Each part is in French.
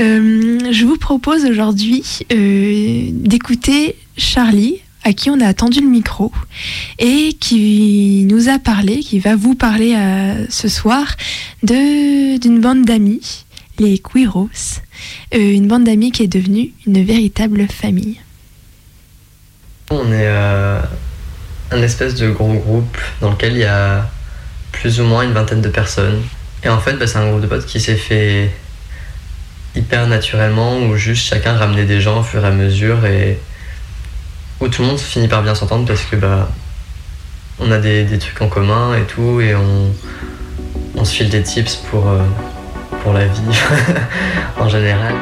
Euh, je vous propose aujourd'hui euh, d'écouter Charlie, à qui on a attendu le micro, et qui nous a parlé, qui va vous parler euh, ce soir d'une bande d'amis, les Quiros, une bande d'amis qui est devenue une véritable famille. On est un espèce de gros groupe dans lequel il y a plus ou moins une vingtaine de personnes. Et en fait, bah, c'est un groupe de potes qui s'est fait hyper naturellement, où juste chacun ramenait des gens au fur et à mesure et où tout le monde finit par bien s'entendre parce que bah on a des, trucs en commun et tout et on, on se file des tips pour, euh, pour la vie en général.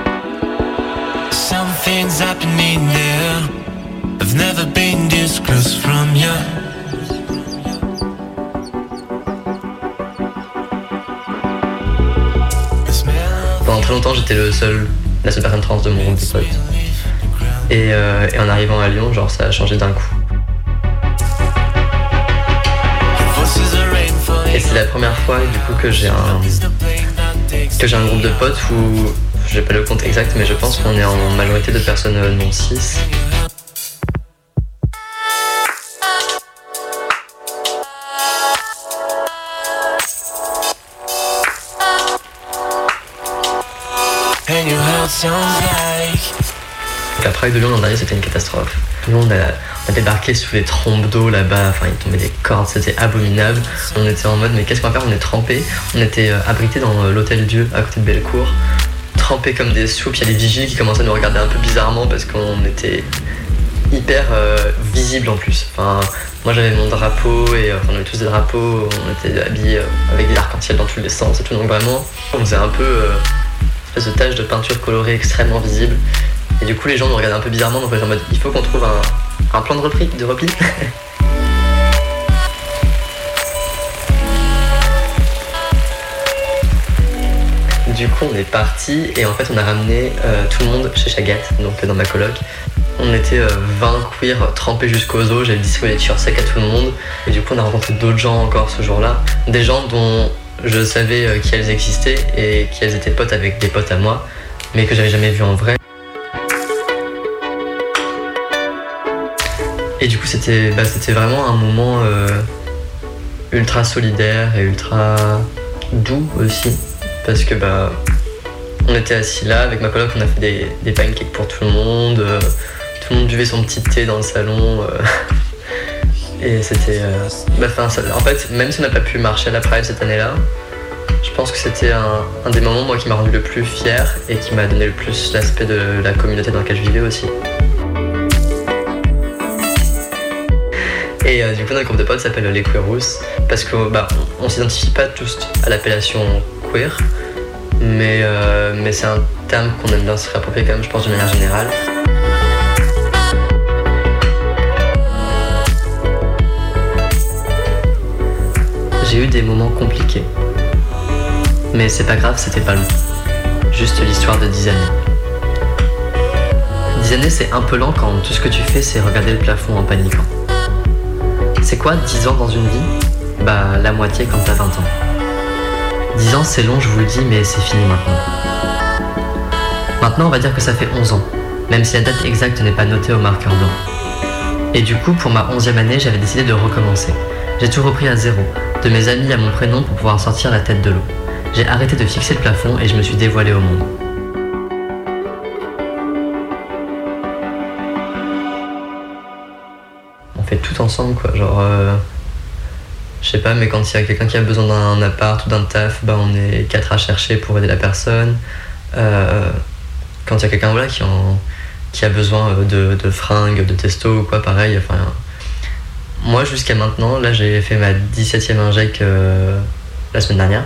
Longtemps, j'étais le seul, la seule personne trans de mon groupe de potes. Et, euh, et en arrivant à Lyon, genre ça a changé d'un coup. Et c'est la première fois du coup que j'ai un que j'ai un groupe de potes où j'ai pas le compte exact mais je pense qu'on est en majorité de personnes non cis Prague de Lyon l'an dernier c'était une catastrophe. Nous on a, débarqué sous les trompes d'eau là-bas, enfin il tombait des cordes, c'était abominable. On était en mode mais qu'est-ce qu'on va faire? On est trempés. On était euh, abrités dans euh, l'hôtel Dieu à côté de Bellecour, trempés comme des soupes. Il y a des vigiles qui commençaient à nous regarder un peu bizarrement parce qu'on était hyper euh, visible en plus. Enfin, moi j'avais mon drapeau et on avait tous des drapeaux, on était habillés avec des arcs-en-ciel dans tous les sens et tout. Donc vraiment, on faisait un peu de tache de peinture colorée extrêmement visible. Et du coup, les gens nous regardaient un peu bizarrement, donc on en mode il faut qu'on trouve un, plan de repli. De repli. du coup, on est parti et en fait, on a ramené euh, tout le monde chez Chagat, donc dans ma coloc. On était 20 euh, queers trempés jusqu'aux os, j'avais distribué des t-shirts secs à tout le monde. Et du coup, on a rencontré d'autres gens encore ce jour-là. Des gens dont je savais euh, qu'elles existaient et qu'elles étaient potes avec des potes à moi, mais que j'avais jamais vu en vrai. Et du coup, c'était bah, vraiment un moment euh, ultra solidaire et ultra doux aussi, parce que bah, on était assis là avec ma coloc, on a fait des, pancakes pour tout le monde, euh, tout le monde buvait son petit thé dans le salon. Et c'était. Euh, bah, en fait, même si on n'a pas pu marcher à la Pride cette année-là, je pense que c'était un, des moments moi, qui m'a rendu le plus fier et qui m'a donné le plus l'aspect de la communauté dans laquelle je vivais aussi. Et euh, du coup, notre groupe de potes s'appelle les Queerous parce qu'on bah, s'identifie pas tous à l'appellation queer, mais, euh, mais c'est un terme qu'on aime bien se réapproprier quand même, je pense, de manière générale. J'ai eu des moments compliqués. Mais c'est pas grave, c'était pas long. Juste l'histoire de 10 années. 10 années, c'est un peu lent quand tout ce que tu fais, c'est regarder le plafond en paniquant. C'est quoi 10 ans dans une vie? Bah, la moitié quand t'as 20 ans. 10 ans, c'est long, je vous le dis, mais c'est fini maintenant. Maintenant, on va dire que ça fait 11 ans, même si la date exacte n'est pas notée au marqueur blanc. Et du coup, pour ma 11e année, j'avais décidé de recommencer. J'ai tout repris à zéro, de mes amis à mon prénom pour pouvoir sortir la tête de l'eau. J'ai arrêté de fixer le plafond et je me suis dévoilé au monde. On fait tout ensemble quoi, genre euh, je sais pas mais quand il y a quelqu'un qui a besoin d'un appart ou d'un taf, bah on est quatre à chercher pour aider la personne. Euh, quand il y a quelqu'un voilà, qui, a besoin euh, de, fringues, de testo ou quoi pareil, enfin moi, jusqu'à maintenant, là, j'ai fait ma 17e inject euh, la semaine dernière.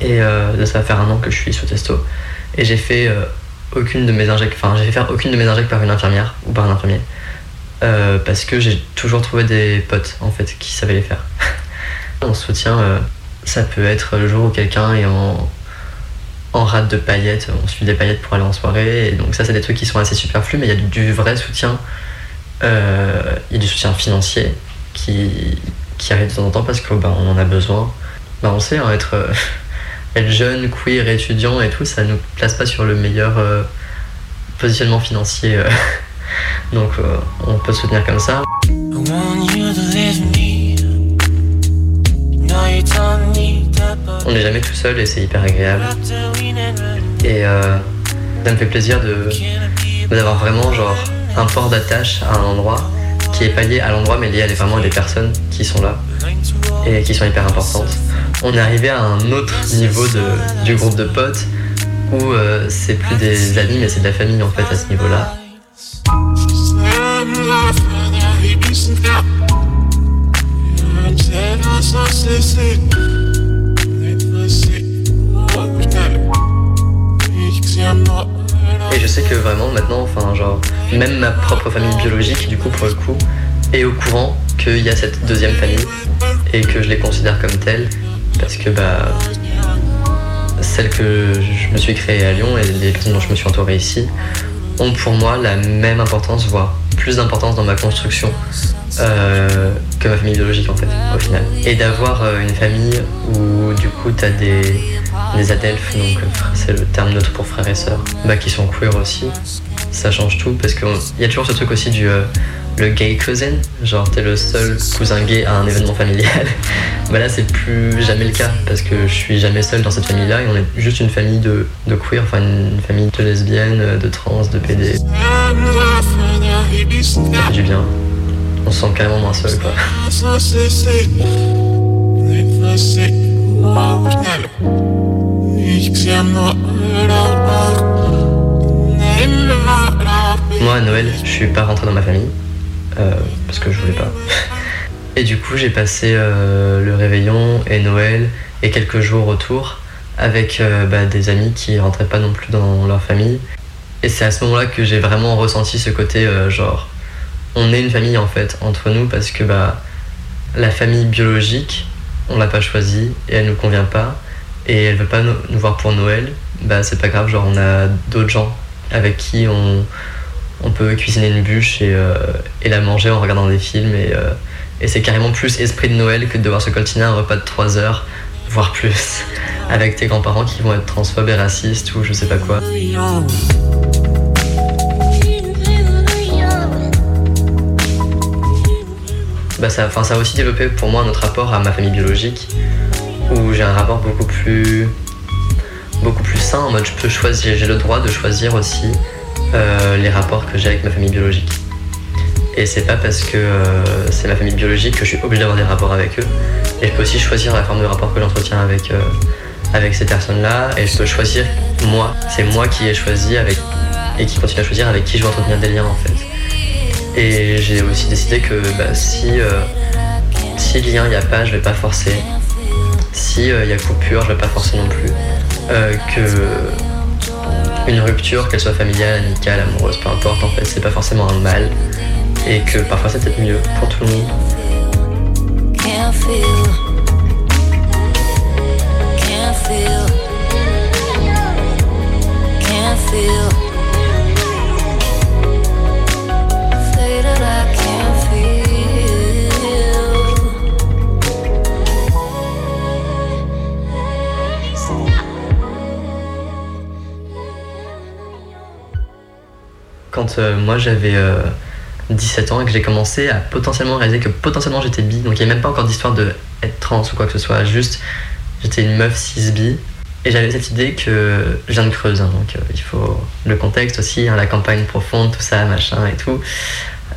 Et euh, ça va faire un an que je suis sous testo. Et j'ai fait euh, aucune de mes injects, enfin, j'ai fait faire aucune de mes injects par une infirmière ou par un infirmier. parce que j'ai toujours trouvé des potes, en fait, qui savaient les faire. Mon soutien, ça peut être le jour où quelqu'un est en, en rate de paillettes, on suit des paillettes pour aller en soirée. Et donc, ça, c'est des trucs qui sont assez superflus, mais il y a du vrai soutien euh, il y a du soutien financier qui, qui arrive de temps en temps parce qu'on bah, en a besoin. Bah, on sait, hein, être, euh, être jeune, queer, étudiant et tout, ça nous place pas sur le meilleur positionnement financier. Donc on peut se tenir comme ça. On n'est jamais tout seul et c'est hyper agréable. Et euh, ça me fait plaisir de d'avoir vraiment genre un port d'attache à un endroit qui est pas lié à l'endroit mais lié à vraiment à des personnes qui sont là et qui sont hyper importantes. On est arrivé à un autre niveau du groupe de potes où euh, c'est plus des amis mais c'est de la famille en fait à ce niveau-là. Je sais que vraiment maintenant, enfin genre, même ma propre famille biologique, du coup pour le coup, est au courant qu'il y a cette deuxième famille et que je les considère comme telles parce que bah celles que je me suis créée à Lyon et les personnes dont je me suis entouré ici ont pour moi la même importance, voire plus d'importance dans ma construction euh, que ma famille biologique en fait, au final. Et d'avoir euh, une famille où du coup tu as des, des adelphes, donc euh, c'est le terme neutre pour frères et sœurs, bah, qui sont queer aussi, ça change tout parce qu'il y a toujours ce truc aussi du le gay cousin, genre t'es le seul cousin gay à un événement familial. bah là c'est plus jamais le cas parce que je suis jamais seul dans cette famille là et on est juste une famille de, de queer, enfin une famille de lesbiennes, de trans, de PD. Ça du bien. On se sent carrément moins seul quoi. Moi à Noël, je suis pas rentré dans ma famille euh, parce que je voulais pas. Et du coup, j'ai passé euh, le réveillon et Noël et quelques jours autour avec euh, bah, des amis qui rentraient pas non plus dans leur famille. Et c'est à ce moment-là que j'ai vraiment ressenti ce côté genre on est une famille en fait entre nous parce que bah la famille biologique on l'a pas choisie et elle nous convient pas et elle veut pas nous, voir pour Noël. Bah c'est pas grave genre on a d'autres gens avec qui on, on peut cuisiner une bûche et, euh, la manger en regardant des films. Et, euh, et c'est carrément plus esprit de Noël que de devoir se coltiner un repas de 3 heures voire plus avec tes grands-parents qui vont être transphobes et racistes ou je sais pas quoi. Bah, ça, ça a aussi développé pour moi notre rapport à ma famille biologique, où j'ai un rapport beaucoup plus, beaucoup plus sain, en mode je peux choisir, j'ai le droit de choisir aussi euh, les rapports que j'ai avec ma famille biologique. Et c'est pas parce que euh, c'est ma famille biologique que je suis obligé d'avoir des rapports avec eux. Et je peux aussi choisir la forme de rapport que j'entretiens avec, euh, avec ces personnes-là. Et je peux choisir moi. C'est moi qui ai choisi avec, et qui continue à choisir avec qui je veux entretenir des liens en fait. Et j'ai aussi décidé que bah, si, si lien il n'y a pas, je vais pas forcer. Si il y a coupure, je vais pas forcer non plus. Euh, que une rupture, qu'elle soit familiale, amicale, amoureuse, peu importe, en fait, c'est pas forcément un mal. Et que parfois c'est peut-être mieux pour tout le monde. Euh, moi j'avais 17 euh, ans et que j'ai commencé à potentiellement réaliser que potentiellement j'étais bi. Donc il n'y a même pas encore d'histoire de être trans ou quoi que ce soit. Juste j'étais une meuf cis bi. Et j'avais cette idée que je viens de Creuse, hein, donc euh, il faut le contexte aussi, hein, la campagne profonde, tout ça, machin et tout.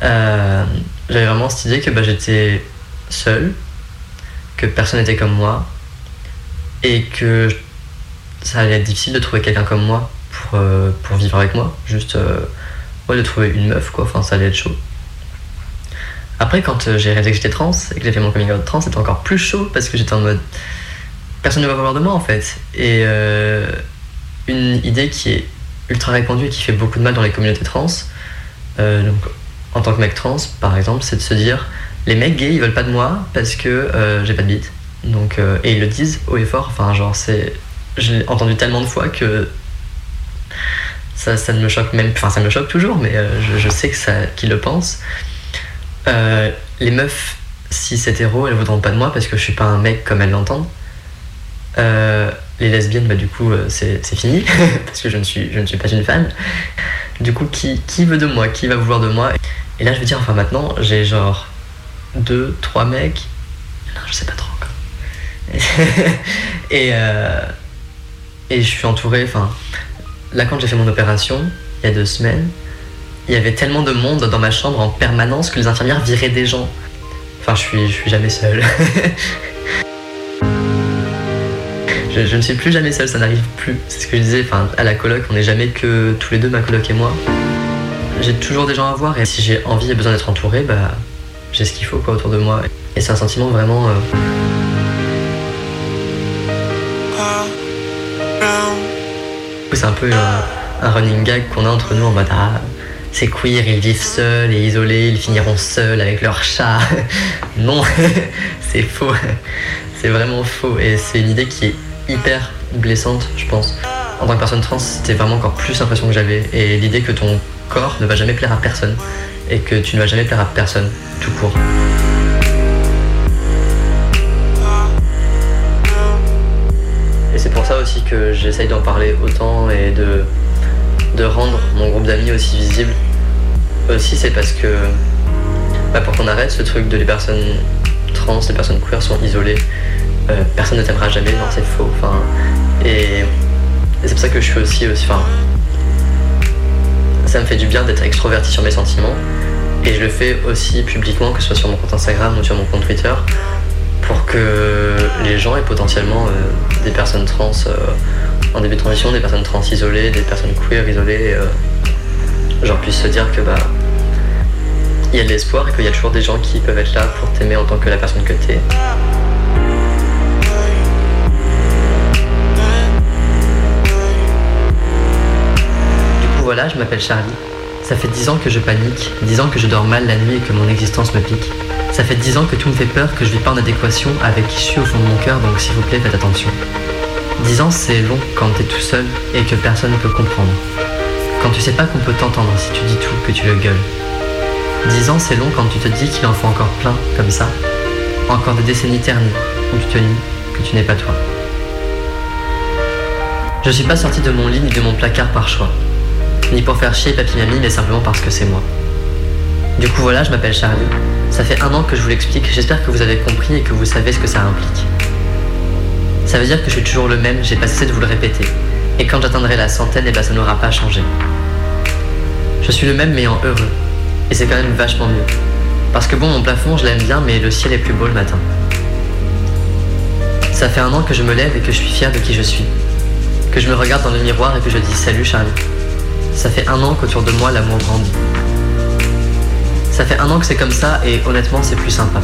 j'avais vraiment cette idée que bah, j'étais seul, que personne n'était comme moi, et que ça allait être difficile de trouver quelqu'un comme moi pour, pour vivre avec moi. Juste de trouver une meuf, quoi. Enfin, ça allait être chaud. Après, quand euh, j'ai réalisé que j'étais trans et que j'ai fait mon coming out trans, c'était encore plus chaud parce que j'étais en mode personne ne va voir de moi en fait. Et euh, une idée qui est ultra répandue et qui fait beaucoup de mal dans les communautés trans, euh, donc en tant que mec trans par exemple, c'est de se dire les mecs gays ils veulent pas de moi parce que j'ai pas de bite. Donc, et ils le disent haut et fort, enfin, genre, c'est. J'ai entendu tellement de fois que ça, ne me choque même, enfin ça me choque toujours, mais euh, je, sais que ça, qu'ils le pensent. Euh, les meufs, si c'est hétéro, elles voudront pas de moi parce que je suis pas un mec comme elles l'entendent. Euh, les lesbiennes, bah, du coup, c'est fini, parce que je ne, suis, je ne suis pas une femme. Du coup, qui, qui veut de moi? Qui va vouloir de moi? Et là, je veux dire, enfin, maintenant, j'ai genre deux, trois mecs. Non, je sais pas trop encore. et, et je suis entouré, enfin, là, quand j'ai fait mon opération, il y a deux semaines, il y avait tellement de monde dans ma chambre en permanence que les infirmières viraient des gens. Enfin, je suis, je suis jamais seul. je, ne suis plus jamais seul, ça n'arrive plus. C'est ce que je disais, à la coloc, on n'est jamais que tous les deux, ma coloc et moi. J'ai toujours des gens à voir et si j'ai envie et besoin d'être entouré, bah, j'ai ce qu'il faut quoi, autour de moi. Et c'est un sentiment vraiment. Euh, c'est un peu un running gag qu'on a entre nous en mode ah, c'est queer, ils vivent seuls et isolés, ils finiront seuls avec leur chat. non, c'est faux. C'est vraiment faux. Et c'est une idée qui est hyper blessante, je pense. En tant que personne trans, c'était vraiment encore plus l'impression que j'avais. Et l'idée que ton corps ne va jamais plaire à personne. Et que tu ne vas jamais plaire à personne, tout court. Que j'essaye d'en parler autant et de de rendre mon groupe d'amis aussi visible. Aussi, c'est parce que bah, pour qu'on arrête ce truc de les personnes trans, les personnes queer sont isolées, euh, personne ne t'aimera jamais, non, c'est faux. Enfin, et, c'est pour ça que je suis aussi, aussi ça me fait du bien d'être extroverti sur mes sentiments. Et je le fais aussi publiquement, que ce soit sur mon compte Instagram ou sur mon compte Twitter, pour que les gens aient potentiellement euh, des personnes trans euh, en début de transition, des personnes trans isolées, des personnes queer isolées, euh, genre puissent se dire que bah il y a de l'espoir et qu'il y a toujours des gens qui peuvent être là pour t'aimer en tant que la personne que t'es. Du coup voilà, je m'appelle Charlie. Ça fait dix ans que je panique, dix ans que je dors mal la nuit et que mon existence me pique. Ça fait dix ans que tout me fait peur, que je vis pas en adéquation avec qui je suis au fond de mon cœur, donc s'il vous plaît faites attention. Dix ans, c'est long quand t'es tout seul et que personne ne peut comprendre. Quand tu sais pas qu'on peut t'entendre si tu dis tout, que tu le gueules. Dix ans, c'est long quand tu te dis qu'il en faut encore plein, comme ça. Encore des décennies ternies, où tu te nies que tu n'es pas toi. Je suis pas sorti de mon lit ni de mon placard par choix. Ni pour faire chier papy mamie, mais simplement parce que c'est moi. Du coup voilà, je m'appelle Charlie. Ça fait un an que je vous l'explique, j'espère que vous avez compris et que vous savez ce que ça implique. Ça veut dire que je suis toujours le même, j'ai pas cessé de vous le répéter. Et quand j'atteindrai la centaine, eh ben ça n'aura pas changé. Je suis le même mais en heureux. Et c'est quand même vachement mieux. Parce que bon, mon plafond, je l'aime bien, mais le ciel est plus beau le matin. Ça fait un an que je me lève et que je suis fier de qui je suis. Que je me regarde dans le miroir et que je dis salut Charlie. Ça fait un an qu'autour de moi l'amour grandit. Ça fait un an que c'est comme ça et honnêtement c'est plus sympa.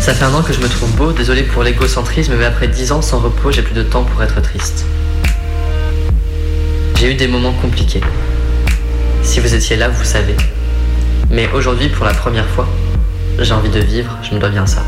Ça fait un an que je me trouve beau, désolé pour l'égocentrisme, mais après dix ans sans repos, j'ai plus de temps pour être triste. J'ai eu des moments compliqués. Si vous étiez là, vous savez. Mais aujourd'hui, pour la première fois, j'ai envie de vivre, je me dois bien ça.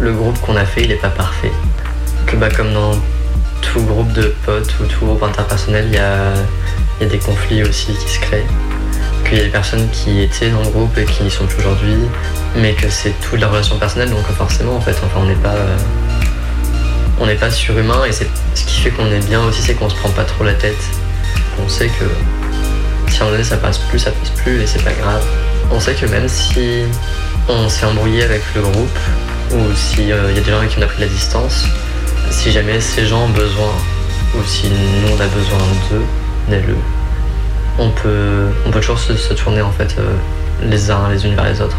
Le groupe qu'on a fait, il n'est pas parfait. Que bah, comme dans tout groupe de potes ou tout groupe interpersonnel, il y a, des conflits aussi qui se créent. Qu'il y a des personnes qui étaient dans le groupe et qui n'y sont plus aujourd'hui, mais que c'est toute la relation personnelle, donc forcément en fait, enfin on n'est pas. on n'est pas surhumain et c'est ce qui fait qu'on est bien aussi, c'est qu'on se prend pas trop la tête. On sait que si à un moment donné ça passe plus, ça passe plus et c'est pas grave. On sait que même si on s'est embrouillé avec le groupe ou s'il euh, y a des gens qui on a pris la distance, si jamais ces gens ont besoin ou si nous on a besoin d'eux, le on peut, on peut toujours se, tourner en fait euh, les uns les unes vers les autres.